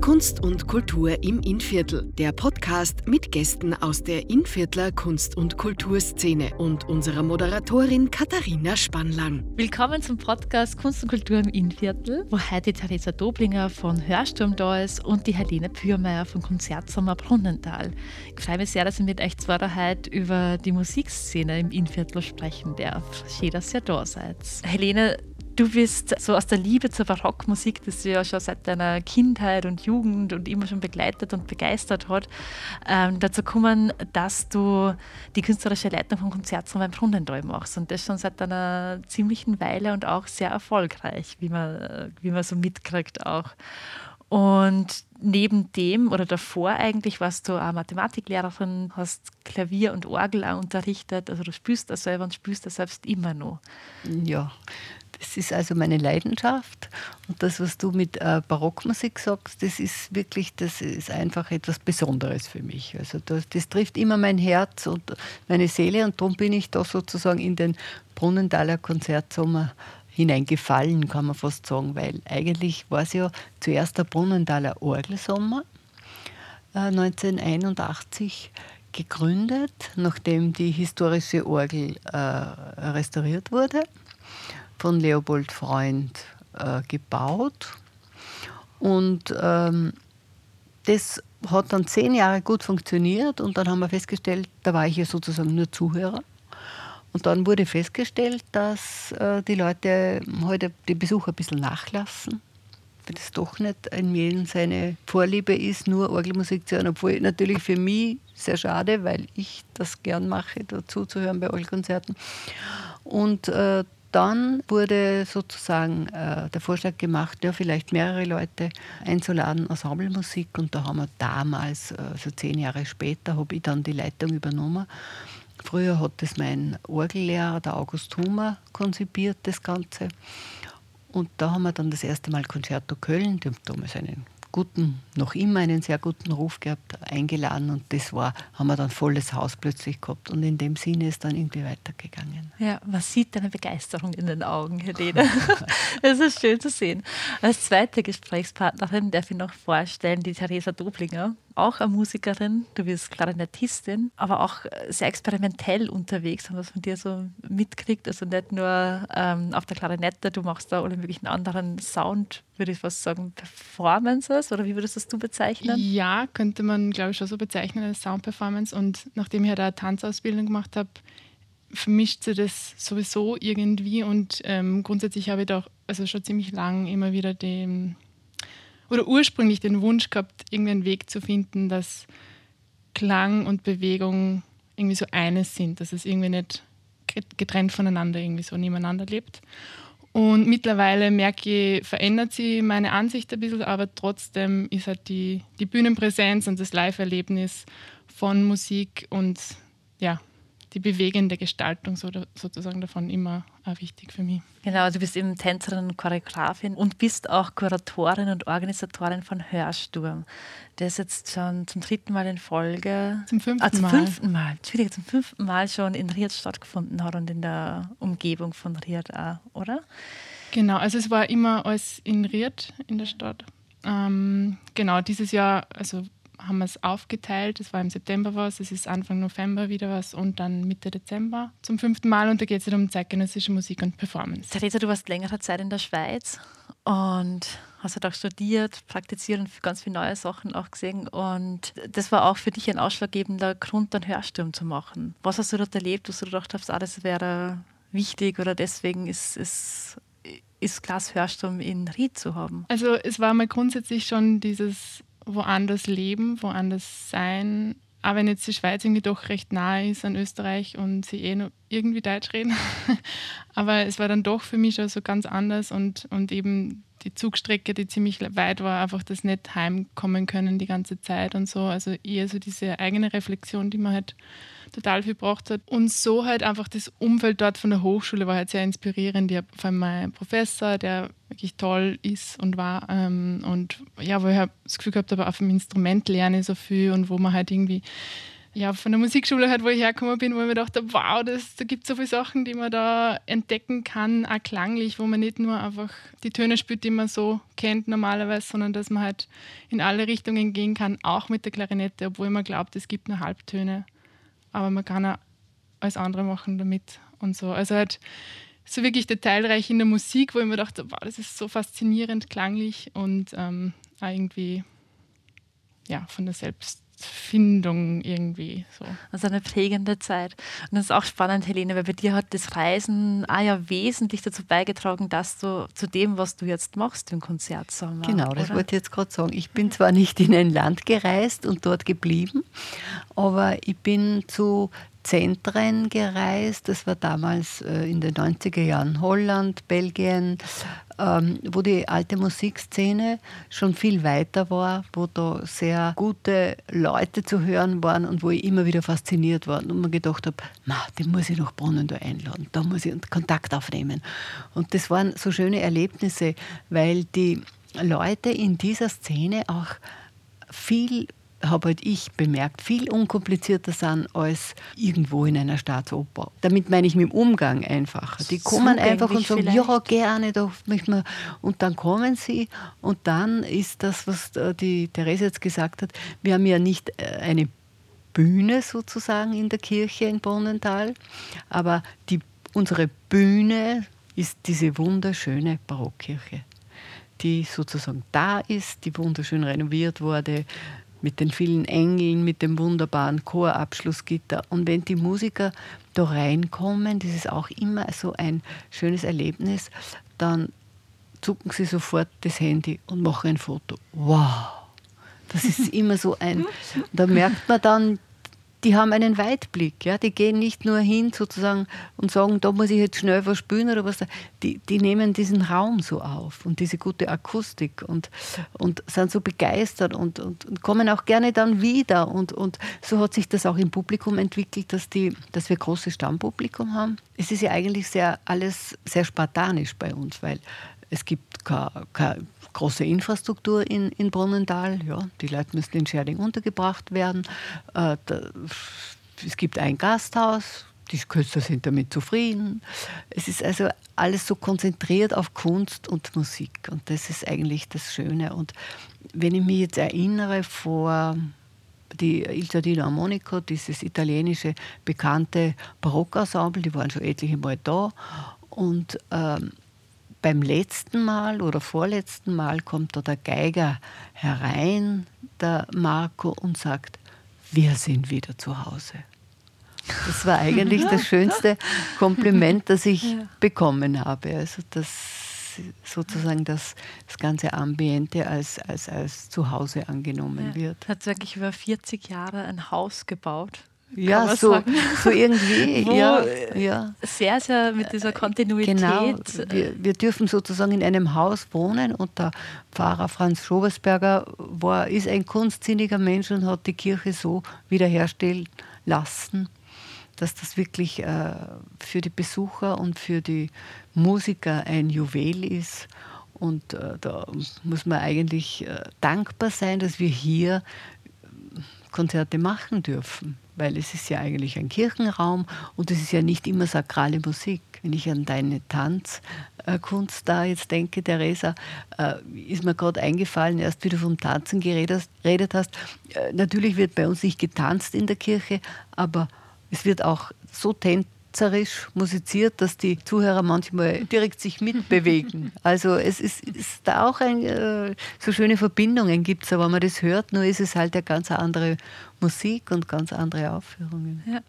Kunst und Kultur im Innviertel, der Podcast mit Gästen aus der Innviertler Kunst- und Kulturszene und unserer Moderatorin Katharina Spannlang. Willkommen zum Podcast Kunst und Kultur im Innviertel, wo heute Theresa Doblinger von Hörsturm da ist und die Helene Pürmeier von Konzertsommer Brunnenthal. Ich freue mich sehr, dass ich mit euch zwei heute über die Musikszene im Innviertel sprechen darf. Schön, dass ihr da seid. Helene, Du bist so aus der Liebe zur Barockmusik, das ja schon seit deiner Kindheit und Jugend und immer schon begleitet und begeistert hat, ähm, dazu gekommen, dass du die künstlerische Leitung vom Konzert beim Brunnental machst. Und das schon seit einer ziemlichen Weile und auch sehr erfolgreich, wie man, wie man so mitkriegt auch. Und neben dem oder davor eigentlich warst du auch Mathematiklehrerin, hast Klavier und Orgel auch unterrichtet. Also du spürst das selber und spürst das selbst immer noch. Ja, das ist also meine Leidenschaft. Und das, was du mit äh, Barockmusik sagst, das ist wirklich, das ist einfach etwas Besonderes für mich. Also das, das trifft immer mein Herz und meine Seele und darum bin ich da sozusagen in den Brunnenthaler Konzertsommer hineingefallen, kann man fast sagen, weil eigentlich war es ja zuerst der Brunnenthaler Orgelsommer äh, 1981 gegründet, nachdem die historische Orgel äh, restauriert wurde von Leopold Freund äh, gebaut. Und ähm, das hat dann zehn Jahre gut funktioniert und dann haben wir festgestellt, da war ich ja sozusagen nur Zuhörer. Und dann wurde festgestellt, dass äh, die Leute heute die Besucher ein bisschen nachlassen, weil das doch nicht in jedem seine Vorliebe ist, nur Orgelmusik zu hören, obwohl natürlich für mich sehr schade, weil ich das gern mache, dazu zu hören bei Orgelkonzerten. Und äh, dann wurde sozusagen äh, der Vorschlag gemacht, ja, vielleicht mehrere Leute einzuladen, Ensemblemusik. Und da haben wir damals, äh, so zehn Jahre später, habe ich dann die Leitung übernommen. Früher hat das mein Orgellehrer, der August Humer, konzipiert, das Ganze. Und da haben wir dann das erste Mal Concerto Köln, die haben damals einen guten, noch immer einen sehr guten Ruf gehabt, eingeladen und das war, haben wir dann volles Haus plötzlich gehabt und in dem Sinne ist dann irgendwie weitergegangen. Ja, man sieht deine Begeisterung in den Augen, Helene. das ist schön zu sehen. Als zweite Gesprächspartnerin darf ich noch vorstellen, die Theresa Doblinger auch eine Musikerin, du bist Klarinettistin, aber auch sehr experimentell unterwegs, wir es von dir so mitkriegt. Also nicht nur ähm, auf der Klarinette, du machst da alle möglichen anderen Sound, würde ich fast sagen, Performances oder wie würdest das du bezeichnen? Ja, könnte man, glaube ich, schon so bezeichnen als Sound-Performance. Und nachdem ich ja da eine Tanzausbildung gemacht habe, vermischt sich das sowieso irgendwie und ähm, grundsätzlich habe ich da auch also schon ziemlich lang immer wieder den oder ursprünglich den Wunsch gehabt, irgendeinen Weg zu finden, dass Klang und Bewegung irgendwie so eines sind, dass es irgendwie nicht getrennt voneinander irgendwie so nebeneinander lebt. Und mittlerweile merke ich, verändert sich meine Ansicht ein bisschen, aber trotzdem ist halt die, die Bühnenpräsenz und das Live-Erlebnis von Musik und ja, die bewegende Gestaltung so, sozusagen davon immer auch wichtig für mich. Genau, du bist eben Tänzerin und Choreografin und bist auch Kuratorin und Organisatorin von Hörsturm. Der ist jetzt schon zum dritten Mal in Folge. Zum fünften ah, zum Mal. fünften Mal. Entschuldige, zum fünften Mal schon in Ried stattgefunden hat und in der Umgebung von Ried auch, oder? Genau, also es war immer alles in Ried in der Stadt. Ähm, genau, dieses Jahr, also haben wir es aufgeteilt. Es war im September was, es ist Anfang November wieder was und dann Mitte Dezember zum fünften Mal. Und da geht es halt um zeitgenössische Musik und Performance. Theresa, du warst längere Zeit in der Schweiz und hast halt auch studiert, praktiziert und ganz viele neue Sachen auch gesehen. Und das war auch für dich ein ausschlaggebender Grund, einen Hörsturm zu machen. Was hast du dort erlebt, wo du gedacht hast, ah, das wäre wichtig oder deswegen ist es ist Glas Hörsturm in Ried zu haben? Also es war mal grundsätzlich schon dieses woanders leben, woanders sein. Aber wenn jetzt die Schweiz irgendwie doch recht nahe ist an Österreich und sie eh nur irgendwie Deutsch reden. Aber es war dann doch für mich schon so ganz anders und, und eben die Zugstrecke, die ziemlich weit war, einfach das nicht heimkommen können die ganze Zeit und so. Also eher so diese eigene Reflexion, die man halt total viel gebracht hat. Und so halt einfach das Umfeld dort von der Hochschule war halt sehr inspirierend. Ich habe vor allem meinen Professor, der wirklich toll ist und war. Ähm, und ja, wo ich das Gefühl gehabt habe, auf dem Instrument lerne ich so viel und wo man halt irgendwie ja, von der Musikschule halt, wo ich hergekommen bin, wo ich mir dachte, wow, das, da gibt es so viele Sachen, die man da entdecken kann, auch klanglich, wo man nicht nur einfach die Töne spielt, die man so kennt normalerweise, sondern dass man halt in alle Richtungen gehen kann, auch mit der Klarinette, obwohl man glaubt, es gibt nur Halbtöne. Aber man kann auch alles andere machen damit und so. Also halt so wirklich detailreich in der Musik, wo ich mir dachte, wow, das ist so faszinierend klanglich und ähm, irgendwie ja, von der Selbstfindung irgendwie so. Also eine prägende Zeit. Und das ist auch spannend, Helene, weil bei dir hat das Reisen auch ja wesentlich dazu beigetragen, dass du zu dem, was du jetzt machst, im Konzertsommer. Genau, das oder? wollte ich jetzt gerade sagen. Ich bin zwar nicht in ein Land gereist und dort geblieben, aber ich bin zu Zentren gereist. Das war damals äh, in den 90er Jahren Holland, Belgien, ähm, wo die alte Musikszene schon viel weiter war, wo da sehr gute Leute zu hören waren und wo ich immer wieder fasziniert war und mir gedacht habe, den muss ich nach Brunnen da einladen, da muss ich Kontakt aufnehmen. Und das waren so schöne Erlebnisse, weil die Leute in dieser Szene auch viel habe halt ich bemerkt, viel unkomplizierter sind als irgendwo in einer Staatsoper. Damit meine ich mit dem Umgang einfach. Die kommen einfach und sagen, vielleicht. ja, gerne, da möchten wir. Und dann kommen sie und dann ist das, was äh, die Therese jetzt gesagt hat, wir haben ja nicht äh, eine Bühne sozusagen in der Kirche in Bonnenthal, aber die, unsere Bühne ist diese wunderschöne Barockkirche die sozusagen da ist, die wunderschön renoviert wurde, mit den vielen Engeln, mit dem wunderbaren Chorabschlussgitter. Und wenn die Musiker da reinkommen, das ist auch immer so ein schönes Erlebnis, dann zucken sie sofort das Handy und machen ein Foto. Wow! Das ist immer so ein. Da merkt man dann, die haben einen Weitblick. Ja? Die gehen nicht nur hin sozusagen und sagen, da muss ich jetzt schnell was spülen oder was. Die, die nehmen diesen Raum so auf und diese gute Akustik und, und sind so begeistert und, und, und kommen auch gerne dann wieder. Und, und so hat sich das auch im Publikum entwickelt, dass, die, dass wir großes Stammpublikum haben. Es ist ja eigentlich sehr, alles sehr spartanisch bei uns, weil es gibt keine, große Infrastruktur in, in Brunnental. Ja, die Leute müssen in Scherding untergebracht werden. Äh, da, es gibt ein Gasthaus, die Künstler sind damit zufrieden. Es ist also alles so konzentriert auf Kunst und Musik und das ist eigentlich das Schöne. Und wenn ich mich jetzt erinnere, vor die Il Giardino Armonico, dieses italienische bekannte Barockensemble, die waren schon etliche Mal da und ähm, beim letzten Mal oder vorletzten Mal kommt da der Geiger herein, der Marco, und sagt, wir sind wieder zu Hause. Das war eigentlich das schönste Kompliment, das ich ja. bekommen habe. Also das sozusagen das, das ganze Ambiente als, als, als Zuhause angenommen ja. wird. Hat wirklich über 40 Jahre ein Haus gebaut ja, so, so irgendwie. ja, ja. Sehr, sehr mit dieser Kontinuität. Genau. Wir, wir, dürfen sozusagen in einem Haus wohnen und der Pfarrer Franz Schobersberger war, ist ein kunstsinniger Mensch und hat die Kirche so wiederherstellen lassen, dass das wirklich äh, für die Besucher und für die Musiker ein Juwel ist. Und äh, da muss man eigentlich äh, dankbar sein, dass wir hier Konzerte machen dürfen weil es ist ja eigentlich ein Kirchenraum und es ist ja nicht immer sakrale Musik. Wenn ich an deine Tanzkunst da jetzt denke, Theresa, äh, ist mir gerade eingefallen, erst wie du vom Tanzen geredet hast. Äh, natürlich wird bei uns nicht getanzt in der Kirche, aber es wird auch so tänzerisch musiziert, dass die Zuhörer manchmal direkt sich mitbewegen. Also es ist, ist da auch ein, äh, so schöne Verbindungen gibt es, aber wenn man das hört, nur ist es halt eine ganz andere Musik und ganz andere Aufführungen. Ja.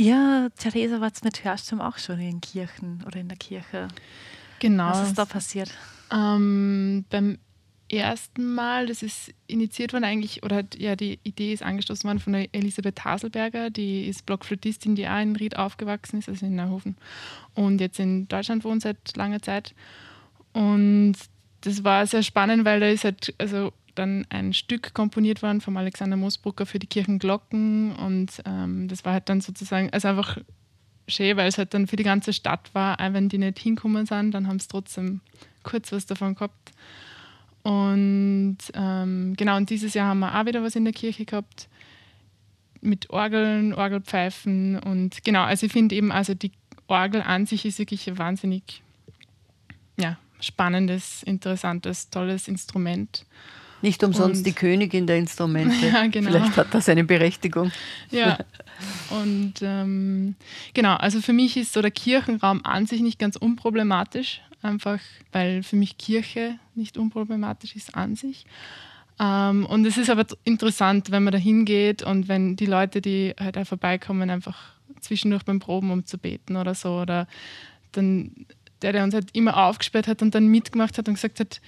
Ja, Theresa, war es mit Hörsturm auch schon in Kirchen oder in der Kirche? Genau. Was ist da passiert? Ähm, beim ersten Mal, das ist initiiert worden eigentlich, oder ja, die Idee ist angestoßen worden von der Elisabeth Haselberger, die ist Blockflötistin, die auch in Ried aufgewachsen ist, also in Neuhofen und jetzt in Deutschland wohnt seit langer Zeit. Und das war sehr spannend, weil da ist halt, also dann ein Stück komponiert worden vom Alexander Moosbrucker für die Kirchenglocken und ähm, das war halt dann sozusagen, also einfach schön, weil es halt dann für die ganze Stadt war, auch wenn die nicht hinkommen sind, dann haben sie trotzdem kurz was davon gehabt. Und ähm, genau, und dieses Jahr haben wir auch wieder was in der Kirche gehabt. mit Orgeln, Orgelpfeifen und genau, also ich finde eben, also die Orgel an sich ist wirklich ein wahnsinnig ja, spannendes, interessantes, tolles Instrument. Nicht umsonst und, die Königin der Instrumente. Ja, genau. Vielleicht hat das eine Berechtigung. Ja. Und ähm, genau, also für mich ist so der Kirchenraum an sich nicht ganz unproblematisch, einfach weil für mich Kirche nicht unproblematisch ist an sich. Ähm, und es ist aber interessant, wenn man da hingeht und wenn die Leute, die halt auch vorbeikommen, einfach zwischendurch beim Proben um zu beten oder so, oder dann der, der uns halt immer aufgesperrt hat und dann mitgemacht hat und gesagt hat,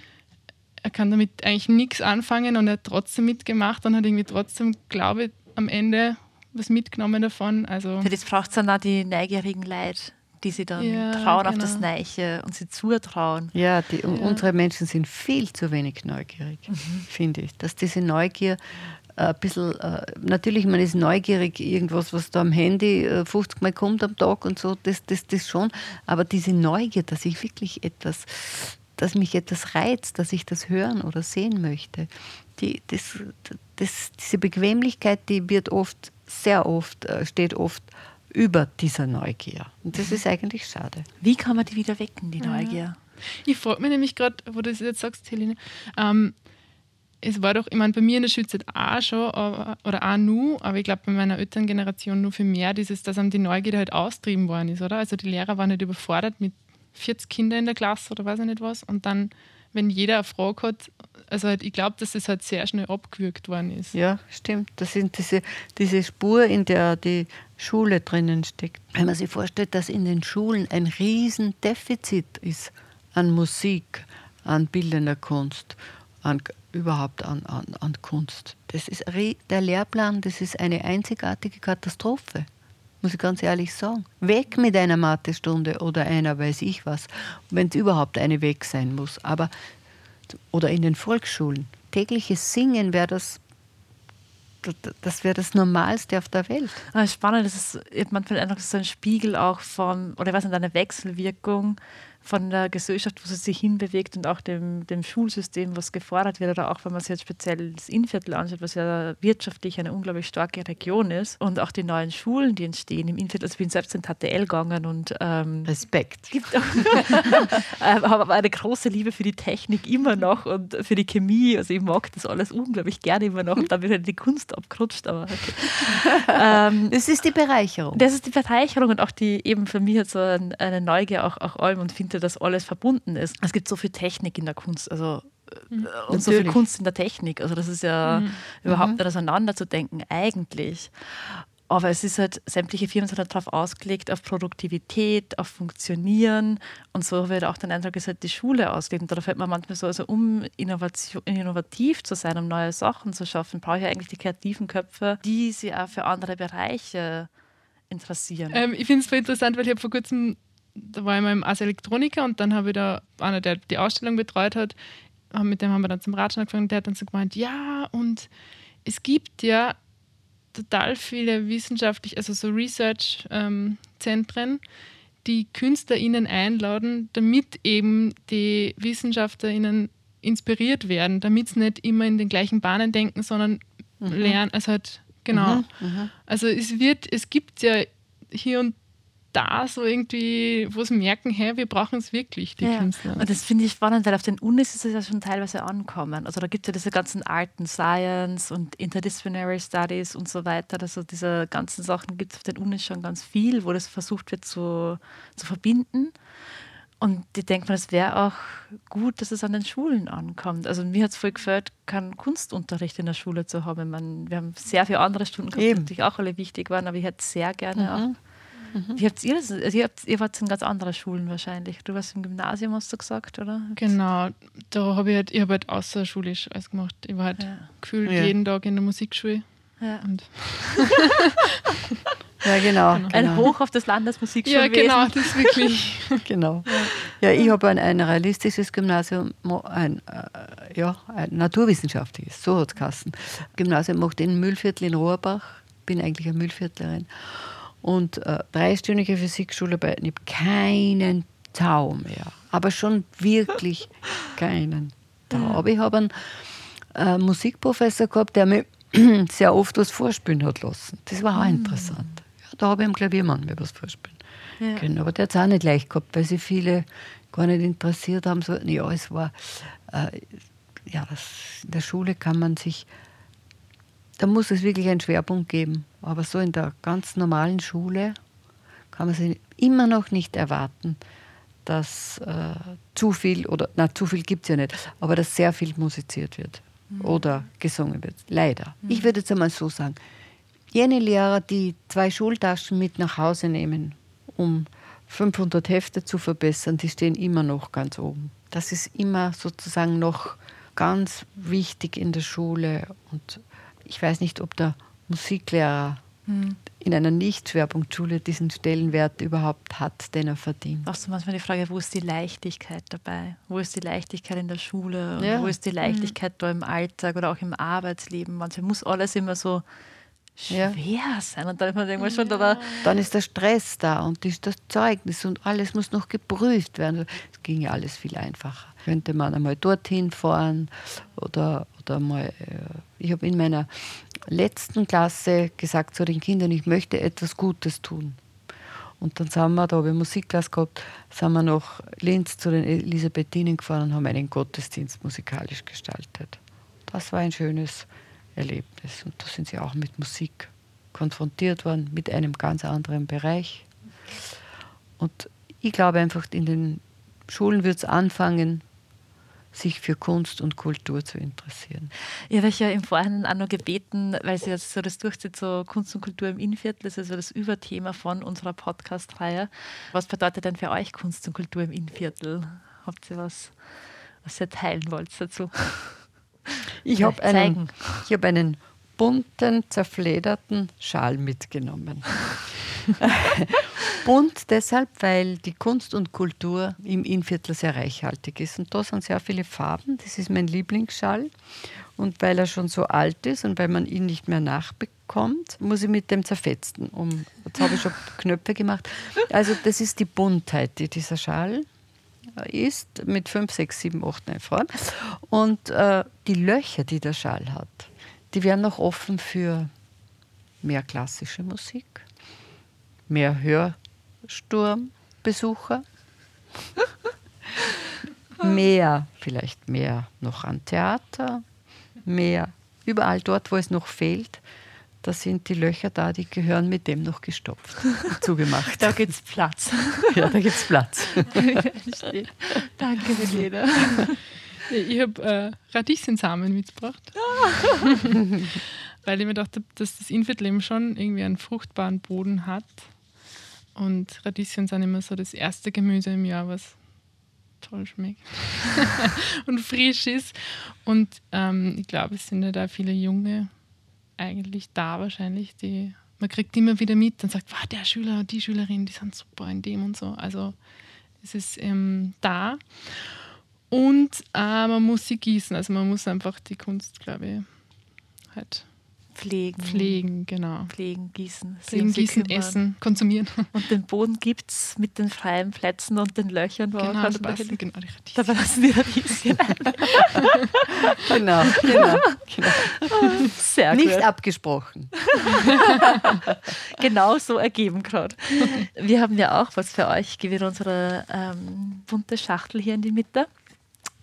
er kann damit eigentlich nichts anfangen und er hat trotzdem mitgemacht und hat irgendwie trotzdem, glaube ich, am Ende was mitgenommen davon. Also das braucht es dann auch die neugierigen Leute, die sie dann ja, trauen genau. auf das genau. Neiche und sie zutrauen. Ja, die, ja, unsere Menschen sind viel zu wenig neugierig, mhm. finde ich. Dass diese Neugier äh, ein bisschen, äh, natürlich, man ist neugierig, irgendwas, was da am Handy 50 äh, Mal kommt am Tag und so, das, das, das schon. Aber diese Neugier, dass ich wirklich etwas, dass mich etwas reizt, dass ich das hören oder sehen möchte, die, das, das, diese Bequemlichkeit, die wird oft, sehr oft, steht oft über dieser Neugier. Und das ist eigentlich schade. Wie kann man die wieder wecken, die Neugier? Ich frage mich nämlich gerade, wo du das jetzt sagst, Helene, ähm, es war doch, ich meine, bei mir in der Schulzeit auch schon, aber, oder auch nur, aber ich glaube bei meiner Elterngeneration nur für mehr dieses, dass einem die Neugierde halt austrieben worden ist, oder? Also die Lehrer waren nicht halt überfordert mit 40 Kindern in der Klasse oder weiß ich nicht was. Und dann, wenn jeder eine Frage hat, also halt, ich glaube, dass es halt sehr schnell abgewürgt worden ist. Ja, stimmt. Das sind diese, diese Spur, in der die Schule drinnen steckt. Wenn man sich vorstellt, dass in den Schulen ein Riesendefizit ist an Musik, an bildender Kunst, an, überhaupt an, an, an Kunst. Das ist der Lehrplan, das ist eine einzigartige Katastrophe, muss ich ganz ehrlich sagen. Weg mit einer Mathestunde oder einer weiß ich was, wenn es überhaupt eine weg sein muss. Aber oder in den Volksschulen tägliches Singen wäre das das wäre das Normalste auf der Welt. Ah, spannend, das ist manchmal einfach so ein Spiegel auch von, oder ich weiß nicht, eine Wechselwirkung von der Gesellschaft, wo sie sich hinbewegt und auch dem, dem Schulsystem, was gefordert wird, oder auch wenn man sich jetzt speziell das Innviertel anschaut, was ja wirtschaftlich eine unglaublich starke Region ist und auch die neuen Schulen, die entstehen im Innviertel. Also ich bin selbst in TTL gegangen und ähm, Respekt. Gibt auch, äh, habe aber eine große Liebe für die Technik immer noch und für die Chemie. Also ich mag das alles unglaublich gerne immer noch und da wird halt die Kunst abgerutscht. Aber okay. ähm, das ist die Bereicherung. Das ist die Bereicherung und auch die eben für mich hat so eine Neugier auch, auch allem und finde Geschichte, dass alles verbunden ist. Es gibt so viel Technik in der Kunst, also mhm. und so viel Kunst in der Technik. Also das ist ja mhm. überhaupt mhm. nicht auseinanderzudenken eigentlich. Aber es ist halt, sämtliche Firmen sind halt darauf ausgelegt, auf Produktivität, auf Funktionieren. Und so wird auch den Eindruck, ist halt die Schule ausgelegt. Und da fällt man manchmal so, also um Innovation, innovativ zu sein, um neue Sachen zu schaffen, brauche ich eigentlich die kreativen Köpfe, die sie auch für andere Bereiche interessieren. Ähm, ich finde es voll interessant, weil ich habe vor kurzem da war ich mal im Ars Elektronika und dann habe ich da einer, der die Ausstellung betreut hat, mit dem haben wir dann zum Ratschen angefangen, der hat dann so gemeint, ja, und es gibt ja total viele wissenschaftlich, also so Research-Zentren, ähm, die KünstlerInnen einladen, damit eben die WissenschaftlerInnen inspiriert werden, damit sie nicht immer in den gleichen Bahnen denken, sondern mhm. lernen, also halt, genau. Mhm, mhm. Also es wird, es gibt ja hier und da so irgendwie, wo sie merken, hey, wir brauchen es wirklich, die ja. Künstler. Und das finde ich spannend, weil auf den Unis ist es ja schon teilweise ankommen. Also da gibt es ja diese ganzen Arten Science und Interdisciplinary Studies und so weiter. Also diese ganzen Sachen gibt es auf den Unis schon ganz viel, wo das versucht wird zu, zu verbinden. Und ich denke mir, es wäre auch gut, dass es an den Schulen ankommt. Also mir hat es voll gefällt, keinen Kunstunterricht in der Schule zu haben. Man, wir haben sehr viele andere Stunden gehabt, die natürlich auch alle wichtig waren, aber ich hätte sehr gerne mhm. auch Mhm. Wie habt ihr das? Ihr, habt, ihr wart in ganz anderen Schulen wahrscheinlich. Du warst im Gymnasium, hast du gesagt, oder? Genau, da habe ich halt, ich hab halt außerschulisch alles gemacht. Ich war halt ja. gefühlt ja. jeden Tag in der Musikschule. Ja. ja, genau, genau. Ein Hoch auf das Landesmusikschulwesen. Ja, genau, das ist wirklich. genau. Ja, ich habe ein, ein realistisches Gymnasium, ein, äh, ja, ein naturwissenschaftliches, so hat es Gymnasium macht in Mühlviertel in Rohrbach. Bin eigentlich eine Mühlviertlerin und äh, dreistündige Physikschule bei, ich habe keinen Tau mehr. Aber schon wirklich keinen Tau. Aber ich habe einen äh, Musikprofessor gehabt, der mich sehr oft was vorspielen hat lassen. Das war auch mhm. interessant. Ja, da habe ich am Klaviermann mir was vorspielen ja. können. Aber der hat es auch nicht leicht gehabt, weil sie viele gar nicht interessiert haben. So, ja, es war, äh, ja, das, in der Schule kann man sich, da muss es wirklich einen Schwerpunkt geben. Aber so in der ganz normalen Schule kann man sich immer noch nicht erwarten, dass äh, zu viel, oder na, zu viel gibt es ja nicht, aber dass sehr viel musiziert wird mhm. oder gesungen wird. Leider. Mhm. Ich würde jetzt einmal so sagen, jene Lehrer, die zwei Schultaschen mit nach Hause nehmen, um 500 Hefte zu verbessern, die stehen immer noch ganz oben. Das ist immer sozusagen noch ganz wichtig in der Schule. Und ich weiß nicht, ob der Musiklehrer hm. in einer Nicht-Schwerpunktschule diesen Stellenwert überhaupt hat, den er verdient. Auch so manchmal die Frage, wo ist die Leichtigkeit dabei? Wo ist die Leichtigkeit in der Schule? Ja. wo ist die Leichtigkeit hm. da im Alltag oder auch im Arbeitsleben? Manchmal muss alles immer so schwer ja. sein. Und dann ist man irgendwann schon da. Dann ist der Stress da und ist das Zeugnis und alles muss noch geprüft werden. Es ging ja alles viel einfacher. Könnte man einmal dorthin fahren oder, oder mal. Äh, ich habe in meiner letzten Klasse gesagt zu den Kindern, ich möchte etwas Gutes tun. Und dann sind wir, da habe ich Musikklasse gehabt, sind wir nach Linz zu den Elisabethinen gefahren und haben einen Gottesdienst musikalisch gestaltet. Das war ein schönes Erlebnis. Und da sind sie auch mit Musik konfrontiert worden, mit einem ganz anderen Bereich. Und ich glaube einfach, in den Schulen wird es anfangen, sich für Kunst und Kultur zu interessieren. Ich habe euch ja im Vorhinein auch noch gebeten, weil sie jetzt so das durchzieht, so Kunst und Kultur im Innviertel, das ist also das Überthema von unserer Podcast-Reihe. Was bedeutet denn für euch Kunst und Kultur im Innviertel? Habt ihr was, was ihr teilen wollt dazu? Ich habe einen, hab einen bunten, zerflederten Schal mitgenommen. Bunt deshalb, weil die Kunst und Kultur im Innviertel sehr reichhaltig ist. Und da sind sehr viele Farben. Das ist mein Lieblingsschal. Und weil er schon so alt ist und weil man ihn nicht mehr nachbekommt, muss ich mit dem zerfetzen. Um, jetzt habe ich schon Knöpfe gemacht. Also das ist die Buntheit, die dieser Schal ist mit 5, 6, 7, 8, 9 Farben. Und äh, die Löcher, die der Schall hat, die wären noch offen für mehr klassische Musik, mehr Hörsturmbesucher, mehr, vielleicht mehr noch an Theater, mehr überall dort, wo es noch fehlt, da sind die Löcher da, die gehören mit dem noch gestopft, zugemacht. Da gibt es Platz. Ja, da gibt es Platz. Danke, Helene. Ich habe äh, Radieschensamen mitgebracht. Weil ich mir dachte, dass das Inviertleben schon irgendwie einen fruchtbaren Boden hat. Und Radieschen sind immer so das erste Gemüse im Jahr, was toll schmeckt und frisch ist. Und ähm, ich glaube, es sind ja da viele junge eigentlich da wahrscheinlich. Die, man kriegt immer wieder mit und sagt, wow, der Schüler, die Schülerin, die sind super in dem und so. Also es ist ähm, da. Und äh, man muss sie gießen. Also man muss einfach die Kunst, glaube ich, halt Pflegen. Pflegen, genau. Pflegen, gießen. Pflegen, gießen, essen, konsumieren. Und den Boden gibt es mit den freien Plätzen und den Löchern. Wo genau, da passen, genau die Radieschen. Da passen die Radieschen genau, genau, genau. Sehr Nicht gut. abgesprochen. genau so ergeben gerade. Wir haben ja auch was für euch. Ich gebe unsere ähm, bunte Schachtel hier in die Mitte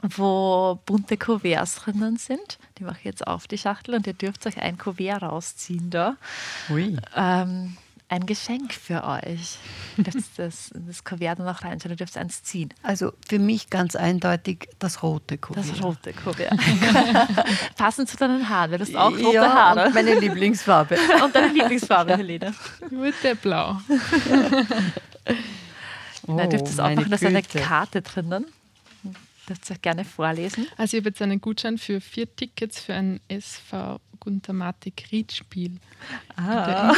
wo bunte Kuverts drinnen sind. Die mache ich jetzt auf die Schachtel und ihr dürft euch ein Kuvert rausziehen da. Ui. Ähm, ein Geschenk für euch. Ihr dürft das, das Kuvert dann auch reinschauen, ihr dürft eins ziehen. Also für mich ganz eindeutig das rote Kuvert. Das rote Kuvert. Passend zu deinen Haaren, weil du hast auch rote ja, Haare. Und meine Lieblingsfarbe. und deine Lieblingsfarbe, Helene. Mit der Blau. Oh, Nein, dürft es auch machen, da ist eine Karte drinnen ihr gerne vorlesen. Also ich habe jetzt einen Gutschein für vier Tickets für ein SV Guntermatik Riedspiel ah.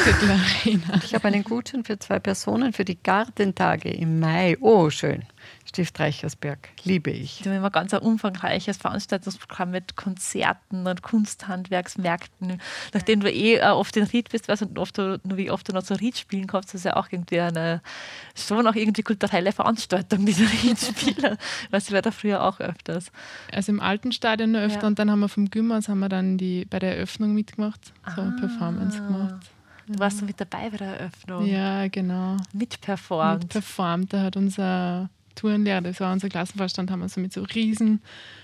Ich habe einen Gutschein für zwei Personen für die Gartentage im Mai. Oh, schön. Stift Reichersberg. Liebe ich. Wir haben immer ganz ein umfangreiches Veranstaltungsprogramm mit Konzerten und Kunsthandwerksmärkten. Nachdem du eh äh, oft in Ried bist, weißt und oft, wie oft du noch so Ried spielen kannst, das ist ja auch irgendwie eine schon auch irgendwie kulturelle Veranstaltung, diese Riedspiele. weißt du, war da früher auch öfters. Also im alten Stadion nur öfter ja. und dann haben wir vom Gymnasium haben wir dann die, bei der Eröffnung mitgemacht, so ah. eine Performance gemacht. Du warst so mit dabei bei der Eröffnung. Ja, genau. Mitperformt. Mitperformt. Da hat unser Tourenlehrer, das war unser Klassenvorstand, haben wir so mit so riesen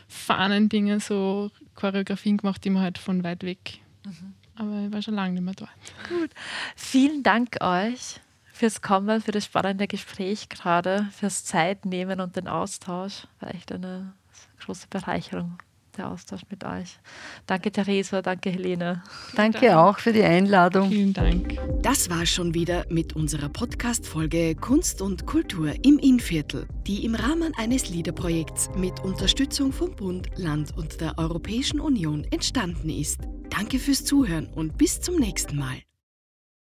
Fahnendingen so Choreografien gemacht, die man halt von weit weg. Mhm. Aber ich war schon lange nicht mehr dort. Gut. Vielen Dank euch fürs Kommen, für das spannende Gespräch gerade, fürs Zeitnehmen und den Austausch. War echt eine große Bereicherung der Austausch mit euch. Danke, Theresa, danke, Helene. Danke Dank. auch für die Einladung. Vielen Dank. Das war schon wieder mit unserer Podcast-Folge Kunst und Kultur im Innviertel, die im Rahmen eines Liederprojekts mit Unterstützung vom Bund, Land und der Europäischen Union entstanden ist. Danke fürs Zuhören und bis zum nächsten Mal.